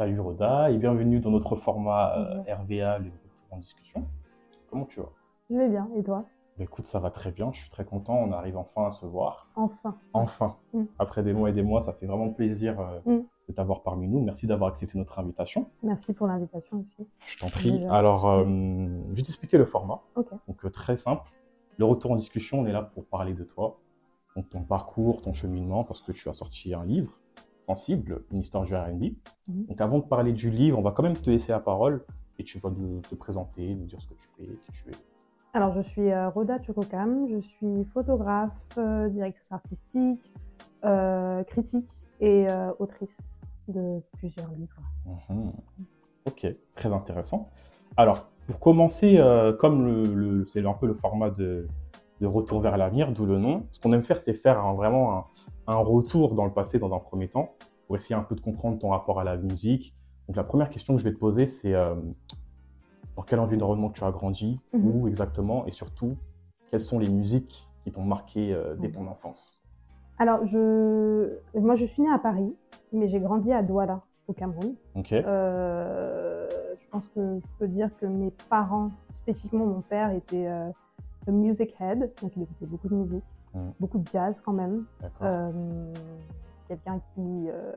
Salut Roda et bienvenue dans notre format euh, RVA, le retour en discussion. Comment tu vas? Je vais bien, et toi? Bah, Écoute, ça va très bien, je suis très content, on arrive enfin à se voir. Enfin. Enfin, Mm. après des mois et des mois, ça fait vraiment plaisir euh, Mm. de t'avoir parmi nous. Merci d'avoir accepté notre invitation. Merci pour l'invitation aussi. Je t'en prie. Déjà. Alors, euh, je vais t'expliquer le format. Ok. Donc, euh, très simple. Le retour en discussion, on est là pour parler de toi, donc ton parcours, ton cheminement, parce que tu as sorti un livre sensible, une histoire du R&B. Mhm. Donc, avant de parler du livre, on va quand même te laisser la parole et tu vas nous te présenter, nous dire ce que tu fais, qui tu es. Alors, je suis euh, Rhoda Chokokam, je suis photographe, euh, directrice artistique, euh, critique et euh, autrice de plusieurs livres. Mhm. Ok, très intéressant. Alors, pour commencer, comme le, le- c'est un peu le format de, de Retour vers l'avenir, d'où le nom, ce qu'on aime faire, c'est faire vraiment un, un retour dans le passé dans un premier temps, pour essayer un peu de comprendre ton rapport à la musique. Donc, la première question que je vais te poser, c'est euh, dans quel environnement tu as grandi, Mhm. où exactement, et surtout, quelles sont les musiques qui t'ont marqué euh, dès ton enfance? Alors, je... moi, je suis née à Paris, mais j'ai grandi à Douala, au Cameroun. Ok, Euh, je pense que je peux dire que mes parents, spécifiquement mon père, était euh, music head, donc il écoutait beaucoup de musique, Mhm. beaucoup de jazz quand même. Euh, quelqu'un qui, euh,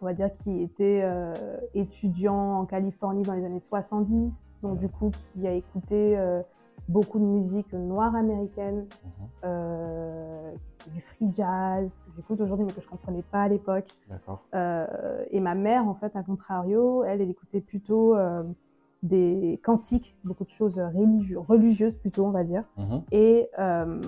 on va dire, qui était euh, étudiant en Californie dans les années 70, donc du coup qui a écouté beaucoup de musique noire américaine, Mhm. euh, du free jazz que j'écoute aujourd'hui mais que je comprenais pas à l'époque. Euh, et ma mère, en fait, à contrario, elle, elle écoutait plutôt euh, des cantiques, beaucoup de choses religieuses plutôt, on va dire Mhm. et, euh,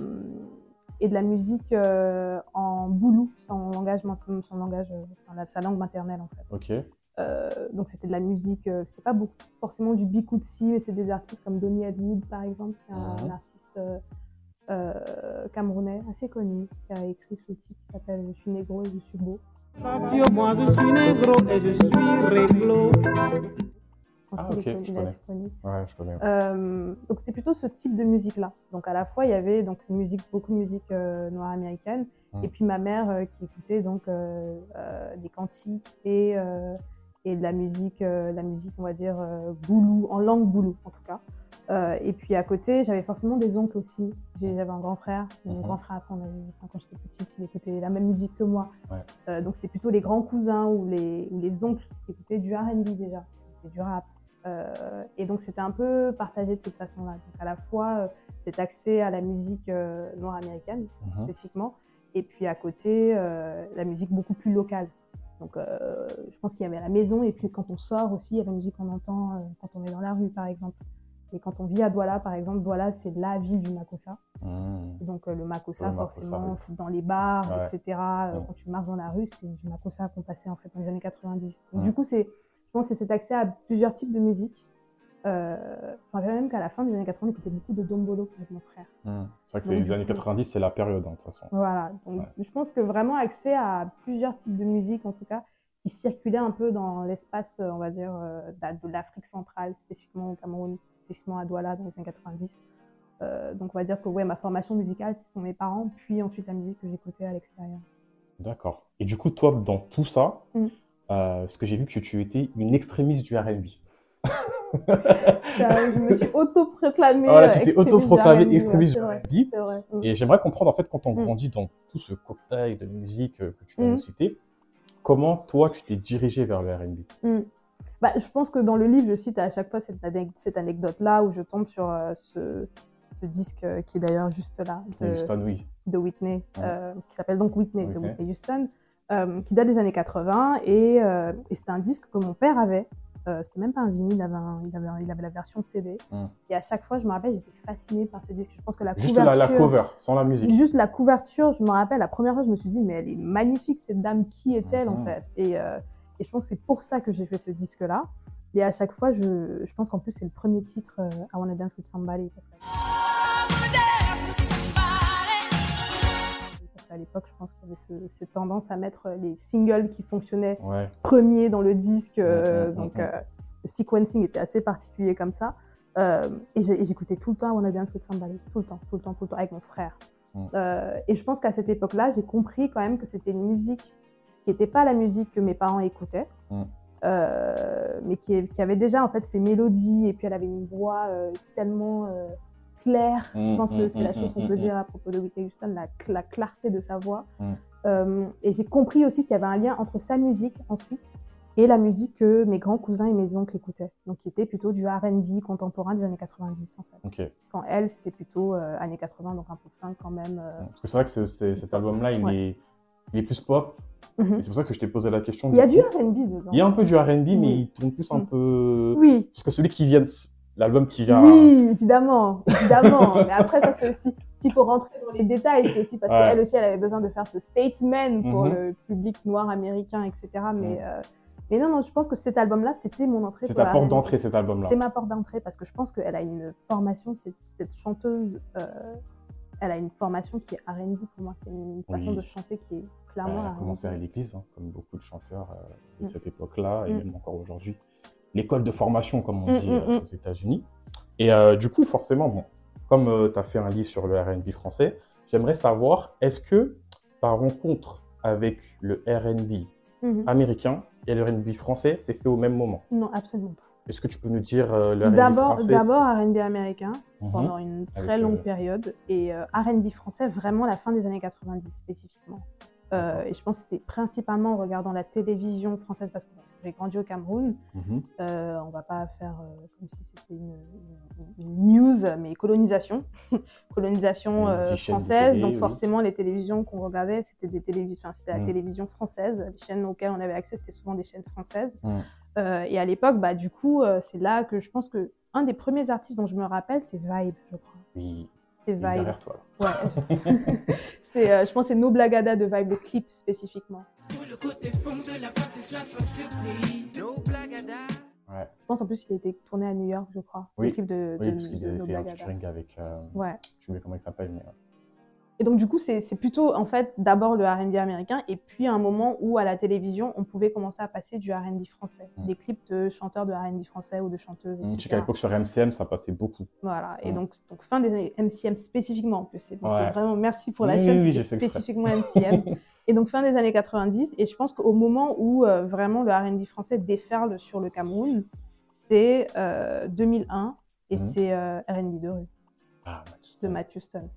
et de la musique euh, en boulou, son langage, son langage, euh, enfin, sa langue maternelle en fait. Ok. Euh, donc c'était de la musique, euh, c'est pas beaucoup, forcément du bikutsi, mais c'est des artistes comme Donny Edwood par exemple, qui est un, Mhm. artiste euh, euh, camerounais assez connu, qui a écrit ce titre qui s'appelle Je suis négro et je suis beau. Moi je suis négro et je suis réglo. Ah, Franchement, je connais. Ouais, je connais. Euh, donc c'était plutôt ce type de musique là. Donc à la fois il y avait donc une musique, beaucoup de musique euh, noire américaine, Mm. et puis ma mère euh, qui écoutait donc des cantiques et et de la musique, la musique on va dire boulou en langue boulou en tout cas. Et puis à côté j'avais forcément des oncles aussi. J'avais un grand frère, mon Mhm. grand frère enfin, quand j'étais petite il écoutait la même musique que moi. Ouais. Donc c'était plutôt les grands cousins ou les ou les oncles qui écoutaient du R&B déjà, du rap. Euh, et donc c'était un peu partagé de cette façon-là. Donc à la fois euh, cet accès à la musique euh, noire américaine Mhm. spécifiquement, et puis à côté la musique beaucoup plus locale. Donc je pense qu'il y avait à la maison, et puis quand on sort aussi, il y a la musique qu'on entend quand on est dans la rue par exemple. Et quand on vit à Douala par exemple, Douala c'est la ville du Makossa. Mhm. Donc euh, le Makossa, forcément, oui. c'est dans les bars, Ouais. etc. Quand tu marches dans la rue, c'est du Makossa qu'on passait en fait dans les années 90. Donc. Du coup, c'est, pense c'est cet accès à plusieurs types de musique. Euh, rappelle même qu'à la fin des années 80, on écoutait beaucoup de Dombolo avec mon frère. Mhm. C'est vrai que Donc, les années coup- 90, c'est la période, hein, de toute façon. Voilà. Donc Ouais. je pense que vraiment accès à plusieurs types de musique, en tout cas, qui circulaient un peu dans l'espace, euh, on va dire, euh, de de l'Afrique centrale, spécifiquement au Cameroun, spécifiquement à Douala dans les années 90. Euh, donc on va dire que ouais, ma formation musicale, ce sont mes parents, puis ensuite la musique que j'écoutais à l'extérieur. D'accord. Et du coup, toi, dans tout ça, Mm. Euh, parce que j'ai vu que tu étais une extrémiste du R&B. Ça, je me suis auto-proclamée. Voilà, euh, tu t'es extrémiste autoproclamée du R&B, extrémiste du. Mm. Et j'aimerais comprendre, en fait, quand on Mm. grandit dans tout ce cocktail de musique euh, que tu viens Mm. de citer, comment, toi, tu t'es dirigé vers le R&B Mm. Bah, je pense que dans le livre, je cite à chaque fois cette, anec- cette anecdote-là où je tombe sur euh, ce, ce disque euh, qui est d'ailleurs juste là, de, Houston, oui. de Whitney, Ouais. euh, qui s'appelle donc Whitney, de Whitney. Whitney Houston, euh, qui date des années 80. Et, euh, et c'était un disque que mon père avait. Euh, c'était même pas un vinyle, il avait, un- il avait, un- il avait la version CD. Mm. Et à chaque fois, je me rappelle, j'étais fascinée par ce disque. Je pense que la Juste la, couverture... la cover, sans la musique. Juste la couverture, je me rappelle, la première fois, je me suis dit, mais elle est magnifique, cette dame, qui est-elle en Mhm. fait? Et, euh, et je pense que c'est pour ça que j'ai fait ce disque-là. Et à chaque fois, je, je pense qu'en plus, c'est le premier titre, euh, I Wanna Dance with Somebody. Parce que- qu'à l'époque, je pense qu'il y avait ce- cette tendance à mettre les singles qui fonctionnaient Ouais. premiers dans le disque. euh, Mhm, donc, mhm. euh, le sequencing était assez particulier comme ça. Euh, et j'écoutais tout le temps I Wanna Dance with Somebody. Tout le temps, tout le temps, tout le temps, avec mon frère. Euh, et je pense qu'à cette époque-là, j'ai compris quand même que c'était une musique qui n'était pas la musique que mes parents écoutaient. Euh, mais qui, qui avait déjà en fait ses mélodies et puis elle avait une voix tellement claire. Je Mm, pense que mm, c'est la mm, chose qu'on peut dire à propos de Whitney Houston, la, la clarté de sa voix. Euh, et j'ai compris aussi qu'il y avait un lien entre sa musique ensuite et la musique que mes grands cousins et mes oncles écoutaient. Donc qui était plutôt du R&B contemporain des années 90 en fait. Quand elle, c'était plutôt euh, années 80, donc un peu funk quand même. euh. Parce que c'est vrai que ce- ce- cet album-là, il, Ouais. est, il est plus pop. Mhm. C'est pour ça que je t'ai posé la question. Il y a du. R&B dedans. Il y a un peu du R&B, mais il tourne plus un Mm. peu. Oui, Parce que celui qui vient, de- l'album qui vient. Oui, évidemment, évidemment. Mais après, ça, c'est aussi, s'il faut rentrer dans les détails, c'est aussi parce Ouais. qu'elle aussi, elle avait besoin de faire ce statement pour Mhm. le public noir américain, etc. Mais, euh, mais non, non, je pense que cet album-là, c'était mon entrée C'est ta porte d'entrée, cet album-là. C'est ma porte d'entrée parce que je pense qu'elle a une formation, cette, chanteuse, euh, elle a une formation qui est R&B pour moi, qui est une façon de chanter qui est Elle clairement a R&B. commencé à l'église, hein, comme beaucoup de chanteurs euh, de Mm. cette époque-là, et Mm. même encore aujourd'hui. L'école de formation, comme on Mm, dit mm, euh, mm. aux États-Unis. Et euh, du coup, forcément, bon, comme tu as fait un livre sur le RB français, j'aimerais savoir, est-ce que ta rencontre avec le RB Mhm. américain et le RB français s'est fait au même moment? Non, absolument pas. Est-ce que tu peux nous dire euh, le RB D'abord, français d'abord R&B américain. Mhm. pendant une très Avec, longue euh, période et euh, R&B français vraiment la fin des années 90 spécifiquement. Euh, et je pense que c'était principalement en regardant la télévision française parce que j'ai grandi au Cameroun. Mhm. Euh, on va pas faire euh, comme si c'était une, news, mais colonisation, colonisation euh, française. télé, donc oui. forcément les télévisions qu'on regardait c'était des télévisions, enfin, c'était la Mm. télévision française. Les chaînes auxquelles on avait accès c'était souvent des chaînes françaises. Mm. Et à l'époque, bah, du coup, c'est là que je pense que un des premiers artistes dont je me rappelle, c'est Vibe, je crois. Oui, C'est Vibe. derrière toi. là. Ouais. c'est, euh, je pense que c'est No Blagada de Vibe, le clip spécifiquement. Pour le côté fond de la face, cela sans surprise. No blagada. Ouais. Je pense en plus qu'il a été tourné à New York, je crois. Oui. Le clip de, Oui, de, parce qu'il avait No fait un featuring avec. euh, Ouais. Je sais plus comment il s'appelle, mais. Euh, Et donc, du coup, c'est plutôt, en fait, d'abord le RB américain, et puis un moment où, à la télévision, on pouvait commencer à passer du RB français. Mm. Des clips de chanteurs de RB français ou de chanteuses, Je sais etc. qu'à l'époque sur MCM, ça passait beaucoup. Voilà. Et Mm. donc, donc, fin des années MCM spécifiquement, en plus. C'est Ouais. vraiment merci pour la Oui, chaîne, oui, exprès. spécifiquement MCM. et donc, fin des années 90. Et je pense qu'au moment où euh, vraiment le RB français déferle sur le Cameroun, c'est euh, 2001 et Mhm. c'est euh, RB de rue Ah, de Matt Houston.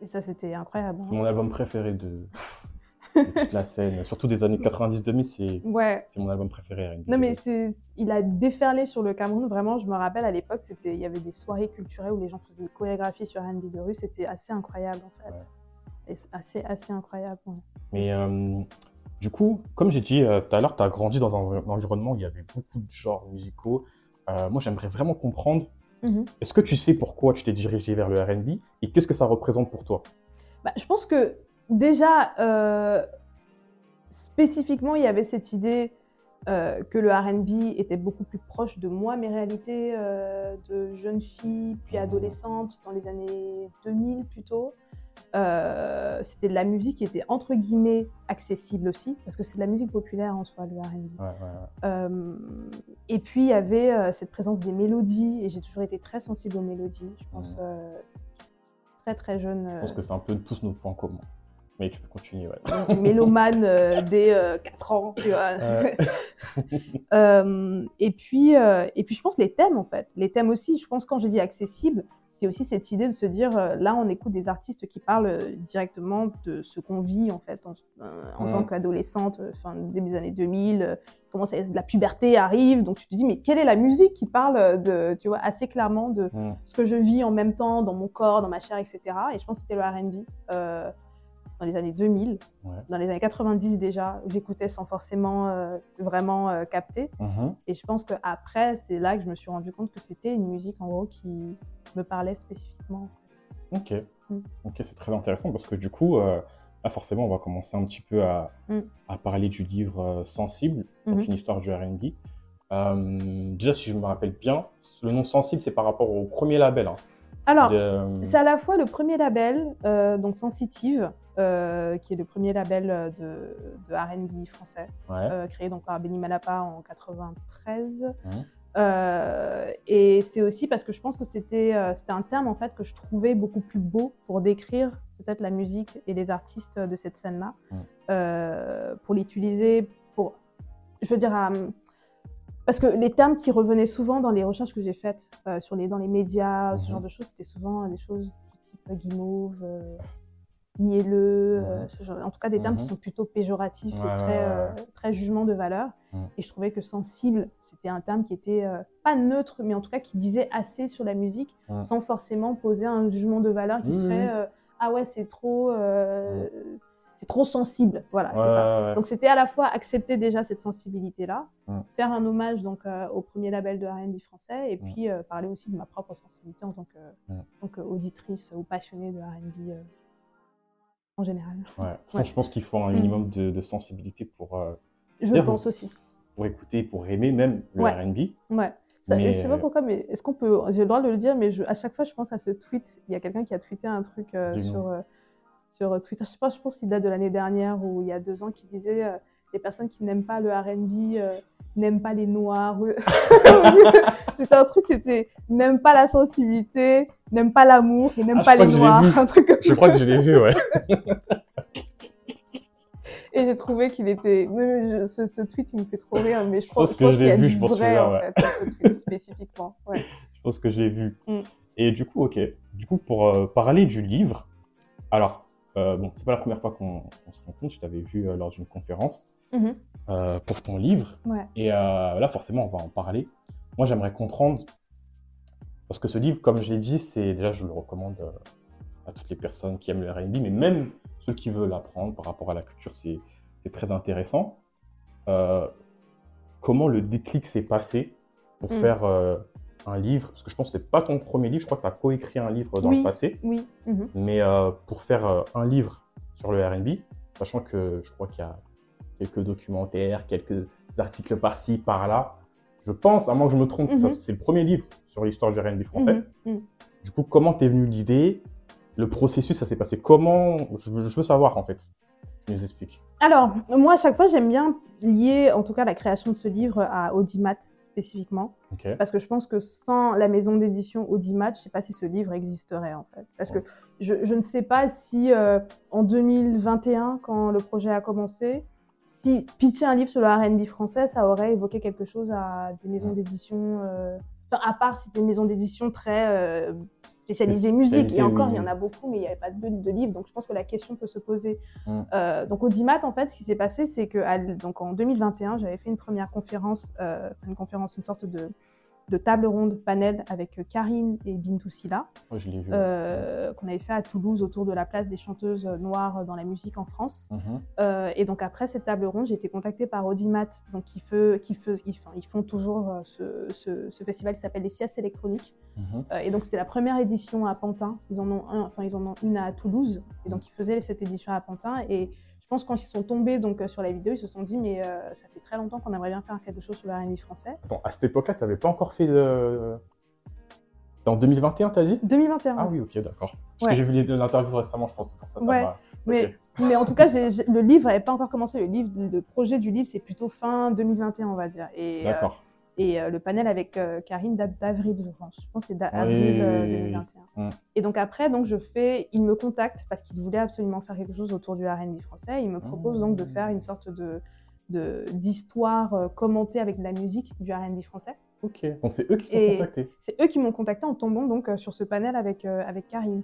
Et ça, c'était incroyable. C'est mon album préféré de, de toute la scène. Surtout des années 90-2000, c'est Ouais. mon album préféré. Non, mais il a déferlé sur le Cameroun. Vraiment, je me rappelle à l'époque, il y avait des soirées culturelles où les gens faisaient des chorégraphies sur R&B de rue. C'était assez incroyable, en fait. Ouais. Et c'est assez, assez incroyable. ouais. Mais euh, du coup, comme j'ai dit euh, tout à l'heure, tu as grandi dans un env- environnement où il y avait beaucoup de genres musicaux. Euh, moi, j'aimerais vraiment comprendre, Mhm. est-ce que tu sais pourquoi tu t'es dirigé vers le RB et qu'est-ce que ça représente pour toi? Bah, je pense que déjà, euh, spécifiquement, il y avait cette idée euh, que le RB était beaucoup plus proche de moi, mes réalités de jeune fille, puis adolescente, dans les années 2000 plutôt. Euh, c'était de la musique qui était entre guillemets accessible aussi, parce que c'est de la musique populaire en soi, le RB. Ouais, ouais, ouais. Euh, et puis il y avait euh, cette présence des mélodies, et j'ai toujours été très sensible aux mélodies. Je pense euh, très très jeune. Je pense que c'est un peu tous nos points communs. Mais tu peux continuer, ouais. mélomane dès 4 ans. Tu vois. Et, puis, et puis je pense les thèmes en fait. Les thèmes aussi, je pense quand j'ai dit accessible, c'est aussi cette idée de se dire euh, là on écoute des artistes qui parlent euh, directement de ce qu'on vit en fait en, euh, en tant qu'adolescente, fin début des années 2000, euh, comment ça, la puberté arrive, donc tu te dis mais quelle est la musique qui parle de, tu vois, assez clairement de ce que je vis en même temps dans mon corps, dans ma chair, etc. Et je pense que c'était le R&B euh, dans les années 2000, Ouais. dans les années 90 déjà, j'écoutais sans forcément euh, vraiment euh, capter. Mhm. Et je pense qu'après, c'est là que je me suis rendu compte que c'était une musique en gros qui me parlait spécifiquement. Ok, Mm. ok, c'est très intéressant parce que du coup, euh, là forcément, on va commencer un petit peu à, Mm. à parler du livre euh, Sensible, donc Mhm. une histoire du R&B. Euh, déjà, si je me rappelle bien, le nom Sensible, c'est par rapport au premier label. hein, Alors, de- c'est à la fois le premier label, euh, donc Sensitive, euh, qui est le premier label de, de R&B français, Ouais. créé donc par Benny Malapa en 93. Mhm. Euh, et c'est aussi parce que je pense que c'était euh, un terme en fait que je trouvais beaucoup plus beau pour décrire peut-être la musique et les artistes de cette scène-là euh, pour l'utiliser pour, je veux dire, à- parce que les termes qui revenaient souvent dans les recherches que j'ai faites euh, sur les, dans les médias, ce Mhm. genre de choses, c'était souvent des choses du type guimauve, euh, mielleux, Mhm. euh, ce genre- en tout cas des termes qui Mhm. sont plutôt péjoratifs Ouais, et très, ouais, euh, ouais. très jugement de valeur. Et je trouvais que sensible, c'était un terme qui était euh, pas neutre, mais en tout cas qui disait assez sur la musique, sans forcément poser un jugement de valeur qui serait euh, ah ouais c'est trop euh, c'est trop sensible, voilà c'est ça. Donc c'était à la fois accepter déjà cette sensibilité-là, Mm. faire un hommage donc au premier label de R&B français, et puis parler aussi de ma propre sensibilité en tant que en tant qu'auditrice ou passionnée de R&B en général. Ouais. Je pense qu'il faut un Mm. minimum de, de sensibilité pour, Je D'ailleurs, pense aussi. Pour écouter, pour aimer même le Ouais. R&B. Ouais. Ça, Mais, je sais pas euh, pourquoi, mais est-ce qu'on peut. J'ai le droit de le dire, mais je, à chaque fois, je pense à ce tweet. Il y a quelqu'un qui a tweeté un truc euh, sur, euh, sur Twitter. Je sais pas, je pense qu'il date de l'année dernière ou il y a deux ans, qui disait euh, les personnes qui n'aiment pas le RB n'aiment pas les noirs. c'était un truc, c'était n'aiment pas la sensibilité, n'aiment pas l'amour et n'aiment Ah, pas les noirs. Un truc comme Je crois que je l'ai vu, ouais. Et j'ai trouvé qu'il était. je- ce, ce tweet, il me fait trop rire, mais je, pense pense que je l'ai vu, je pense vrai, ouais. fait, ce tweet spécifiquement. Ouais. Je pense que je l'ai vu. Mm. Et du coup, ok. Du coup, pour euh, parler du livre, alors, euh, bon, c'est pas la première fois qu'on se rencontre. Je t'avais vu euh, lors d'une conférence Mhm. euh, pour ton livre. Ouais. Et là, forcément, on va en parler. Moi, j'aimerais comprendre, parce que ce livre, comme je l'ai dit, c'est déjà, je le recommande à toutes les personnes qui aiment le R&B, mais même ceux qui veulent apprendre par rapport à la culture, c'est très intéressant. Euh, comment le déclic s'est passé pour Mm. faire euh, un livre? Parce que je pense que c'est pas ton premier livre, je crois que tu as coécrit un livre dans Oui. le passé, Oui. Mhm. mais euh, pour faire un livre sur le R&B, sachant que je crois qu'il y a quelques documentaires, quelques articles par-ci, par-là, je pense, à moins que je me trompe, Mhm. c'est le premier livre sur l'histoire du R&B français. Mhm. Mhm. Du coup, comment t'es venu l'idée Le processus, ça s'est passé comment? Je veux, je veux savoir en fait. Tu nous expliques. Alors, moi, à chaque fois, j'aime bien lier, en tout cas, la création de ce livre à Audimat spécifiquement, parce que je pense que sans la maison d'édition Audimat, je ne sais pas si ce livre existerait, en fait. Parce que je, je ne sais pas si, euh, en 2021, quand le projet a commencé, si pitcher un livre sur le R&B français, ça aurait évoqué quelque chose à des maisons d'édition, euh, enfin, à part si c'était une maison d'édition très euh, spécialisée musique, et encore, oui, il y en a beaucoup, mais il n'y avait pas de, de livre, donc je pense que la question peut se poser. Mm. Euh, donc Audimat, en fait, ce qui s'est passé, c'est que à l- donc en 2021, j'avais fait une première conférence, euh, une conférence, une sorte de, de table ronde panel avec euh, Karine et Bintou Silla, vu. euh, qu'on avait fait à Toulouse autour de la place des chanteuses noires dans la musique en France. Mhm. Euh, et donc après cette table ronde, j'ai été contactée par Audimat, donc qui, fait, qui, fait, ils, font, ils font toujours euh, ce, ce- ce festival qui s'appelle les siestes électroniques. Mhm. Euh, et donc c'était la première édition à Pantin. Ils en ont un, enfin ils en ont une à Toulouse. Et donc ils faisaient cette édition à Pantin. Et pense quand ils sont tombés donc euh, sur la vidéo, ils se sont dit mais euh, ça fait très longtemps qu'on aimerait bien faire quelque chose sur le R&B français. Attends, à cette époque-là, tu n'avais pas encore fait de. En 2021, t'as dit? 2021. Ah oui, ok, d'accord. Parce Ouais. que j'ai vu les- l'interview récemment, je pense, pour ça. ça Ouais. m'a- Mais, en tout cas, le livre n'avait pas encore commencé. Le, livre, le projet du livre, c'est plutôt fin 2021, on va dire. Euh, D'accord. Et euh, le panel avec euh, Karine date d'avril, je pense. Je pense que c'est d'avril euh, oui, oui, oui. 2021. Mm. Et donc après, donc je fais, il me contacte parce qu'il voulait absolument faire quelque chose autour du R&B français. Il me propose donc de faire une sorte de d'histoire euh, commentée avec de la musique du R&B français. Ok. Donc c'est eux qui t'ont Et- contacté. C'est eux qui m'ont contacté en tombant donc euh, sur ce panel avec euh, avec Karine.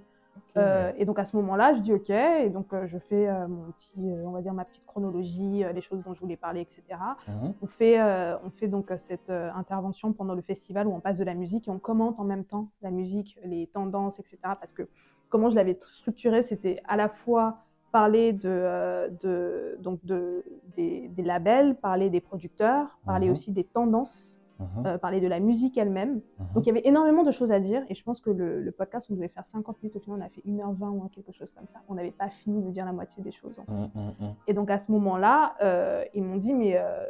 Euh, et donc à ce moment-là, je dis OK, et donc euh, je fais euh, mon petit, on va dire ma petite chronologie, les choses dont je voulais parler, etc. Mhm. On fait, on fait donc cette intervention pendant le festival où on passe de la musique et on commente en même temps la musique, les tendances, etc. Parce que comment je l'avais structuré, c'était à la fois parler de, de, donc de, des, des labels, parler des producteurs, parler Mhm. aussi des tendances, Mhm. euh, parler de la musique elle-même. Mhm. Donc il y avait énormément de choses à dire et je pense que le, le podcast, on devait faire 50 minutes, au final on a fait 1h20 ou quelque chose comme ça. On n'avait pas fini de dire la moitié des choses. Mhm, mhm, mhm. Et donc à ce moment-là, euh, ils m'ont dit, mais euh,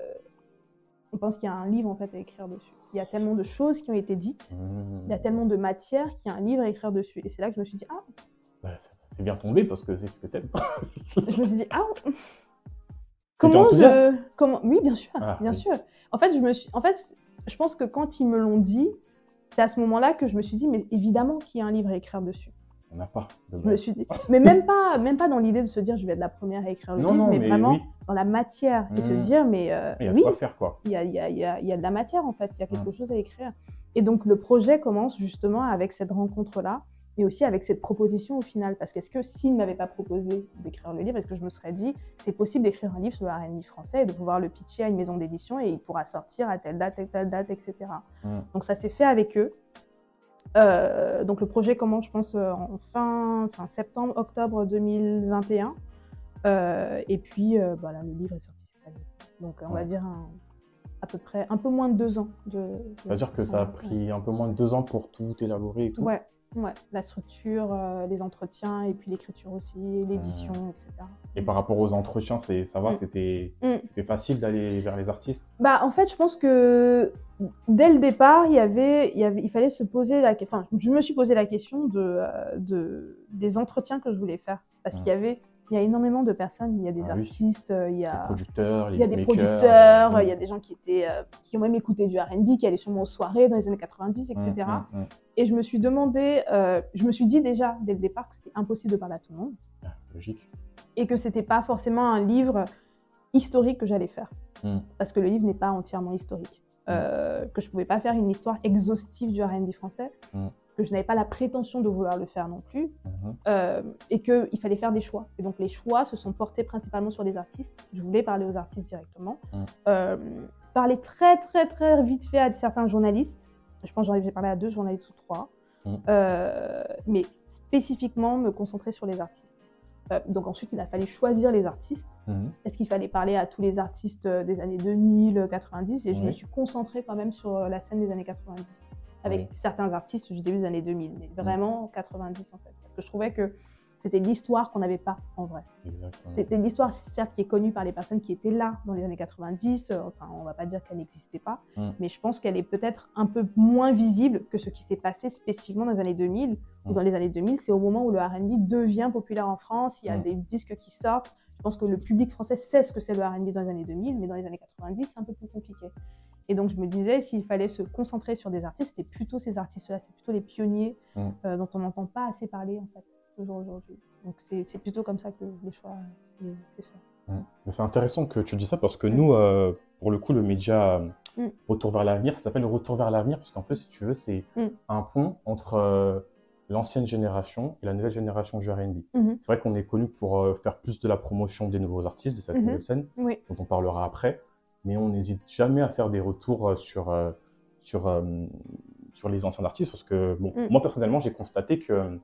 on pense qu'il y a un livre en fait à écrire dessus. Il y a tellement de choses qui ont été dites, il y a tellement de matière qu'il y a un livre à écrire dessus. Et c'est là que je me suis dit, ah, Bah, ça, ça s'est bien tombé parce que c'est ce que t'aimes. je me suis dit, ah, comment je, comment, oui, bien sûr, Ah, bien oui. sûr. En fait, je me suis, en fait, je pense que quand ils me l'ont dit, c'est à ce moment-là que je me suis dit, mais évidemment qu'il y a un livre à écrire dessus. On n'a pas. de Je me suis dit, mais même pas, même pas dans l'idée de se dire je vais être la première à écrire le Non, livre, non, mais, mais vraiment oui. dans la matière et se Mhm. dire mais euh, Il y a oui, quoi faire, quoi. il y a, il y, a, il y, de la matière en fait, il y a quelque Mhm. chose à écrire. Et donc le projet commence justement avec cette rencontre-là et aussi avec cette proposition au final. Parce que est-ce que s'il ne m'avait pas proposé d'écrire le livre, est-ce que je me serais dit c'est possible d'écrire un livre sur le R&B français et de pouvoir le pitcher à une maison d'édition et il pourra sortir à telle date, telle, telle date, etc. Donc ça s'est fait avec eux. Euh, donc le projet commence, je pense, euh, en fin, fin septembre, octobre 2021. Euh, et puis, euh, voilà, le livre est sorti cette année. Donc, on va dire un- à peu près un peu moins de deux ans. De, de- C'est-à-dire que ça a ouais. pris un peu moins de deux ans pour tout élaborer et tout. Ouais, ouais. La structure, euh, les entretiens, et puis l'écriture aussi, l'édition, etc. Et par rapport aux entretiens, c'est ça va, Mm. c'était Mm. c'était facile d'aller vers les artistes? Bah, en fait, je pense que dès le départ, il y avait, il y avait, il fallait se poser la, enfin, je me suis posé la question de, euh, de des entretiens que je voulais faire, parce Ouais. qu'il y avait, il y a énormément de personnes, il y a des Ah artistes, euh, il y a, producteurs, les il y a des producteurs, euh, il y a des gens qui étaient, euh, qui ont même écouté du R&B, qui allaient sûrement aux soirées dans les années 90, etc. Et je me suis demandé, euh, je me suis dit déjà dès le départ que c'était impossible de parler à tout le monde Ah, Logique. et que c'était pas forcément un livre historique que j'allais faire. Mm. Parce que le livre n'est pas entièrement historique. Euh, que je pouvais pas faire une histoire exhaustive du R&B français, Mm. que je n'avais pas la prétention de vouloir le faire non plus, Mhm. euh, et qu'il fallait faire des choix. Et donc les choix se sont portés principalement sur les artistes. Je voulais parler aux artistes directement. Euh, parler très très très vite fait à certains journalistes. Je pense que j'en ai parlé à deux journalistes ou trois. Mm. Euh, mais spécifiquement me concentrer sur les artistes. Euh, donc ensuite, il a fallu choisir les artistes. Mhm. Est-ce qu'il fallait parler à tous les artistes euh, des années 2000, 90 Et je me suis concentrée quand même sur la scène des années 90. Avec certains artistes du début des années 2000, mais vraiment 90 en fait. Parce que je trouvais que c'était l'histoire qu'on n'avait pas en vrai. C'était l'histoire, certes, qui est connue par les personnes qui étaient là dans les années 90. euh, enfin, on va pas dire qu'elle n'existait pas, Mm. mais je pense qu'elle est peut-être un peu moins visible que ce qui s'est passé spécifiquement dans les années 2000. Ou Mm. dans les années 2000, c'est au moment où le R&B devient populaire en France. Il y a Mm. des disques qui sortent. Je pense que le public français sait ce que c'est le R&B dans les années 2000, mais dans les années 90, c'est un peu plus compliqué. Et donc, je me disais, s'il fallait se concentrer sur des artistes, c'était plutôt ces artistes-là, c'est plutôt les pionniers euh, dont on n'entend pas assez parler, en fait, toujours aujourd'hui. Donc, c'est plutôt comme ça que le choix s'est fait. C'est intéressant que tu dis ça parce que nous, euh, pour le coup, le média euh, Mm. Retour vers l'avenir, ça s'appelle Retour vers l'avenir parce qu'en fait, si tu veux, c'est Mm. un pont entre euh, l'ancienne génération et la nouvelle génération du R&B. Mhm. C'est vrai qu'on est connu pour euh, faire plus de la promotion des nouveaux artistes, de cette Mhm. nouvelle scène, Oui. dont on parlera après, mais on n'hésite jamais à faire des retours sur, sur, sur les anciens artistes parce que, bon, Mm. moi personnellement, j'ai constaté que,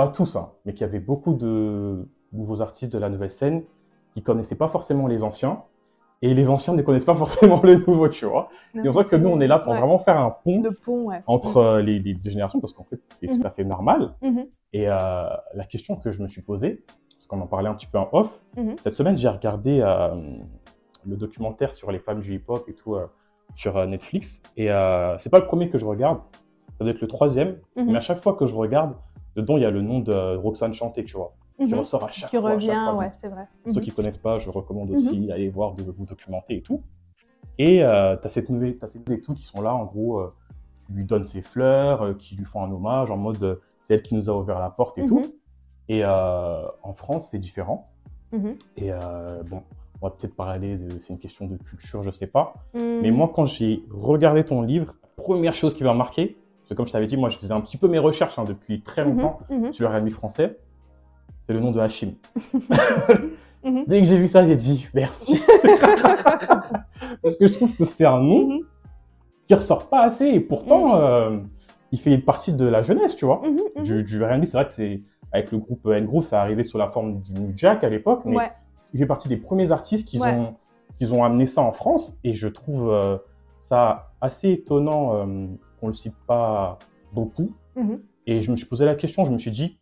pas tous, hein, mais qu'il y avait beaucoup de nouveaux artistes de la nouvelle scène qui connaissaient pas forcément les anciens et les anciens ne connaissent pas forcément les nouveaux, tu vois. C'est pour ça que nous, on est là pour Ouais. vraiment faire un pont De pont, ouais. entre euh, les, les deux générations parce qu'en fait, c'est Mhm. tout à fait normal. Mhm. Et euh, la question que je me suis posée, parce qu'on en parlait un petit peu en off, Mhm. cette semaine, j'ai regardé euh, le documentaire sur les femmes du hip-hop et tout sur Netflix. Et c'est pas le premier que je regarde, ça doit être le troisième. Mais à chaque fois que je regarde, dedans, il y a le nom de Roxane Chanté, tu vois, qui Mhm. ressort à chaque Qui fois. chaque revient, fois. ouais, c'est vrai. Ceux Mhm. qui connaissent pas, je recommande Mhm. aussi d'aller voir, de vous documenter et tout. Et euh, tu as cette nouvelle, t'as ces tout qui sont là, en gros, euh, qui lui donnent ses fleurs, euh, qui lui font un hommage, en mode euh, c'est elle qui nous a ouvert la porte et tout. Et en France, c'est différent. Et bon, on va peut-être parler de, c'est une question de culture, je sais pas. Mais moi, quand j'ai regardé ton livre, première chose qui m'a marqué, que comme je t'avais dit, moi, je faisais un petit peu mes recherches hein, depuis très Mhm. longtemps Mhm. sur le R&B français, c'est le nom de Hachim. Mhm. Dès que j'ai vu ça, j'ai dit merci. Parce que je trouve que c'est un nom qui ressort pas assez et pourtant euh, il fait partie de la jeunesse, tu vois. Du, du c'est vrai que c'est avec le groupe N-Groove, ça arrivait sous la forme du New Jack à l'époque, mais Ouais. il fait partie des premiers artistes qui Ouais. ont ont amené ça en France et je trouve euh, ça assez étonnant euh, qu'on le cite pas beaucoup. Mhm. Et je me suis posé la question, je me suis dit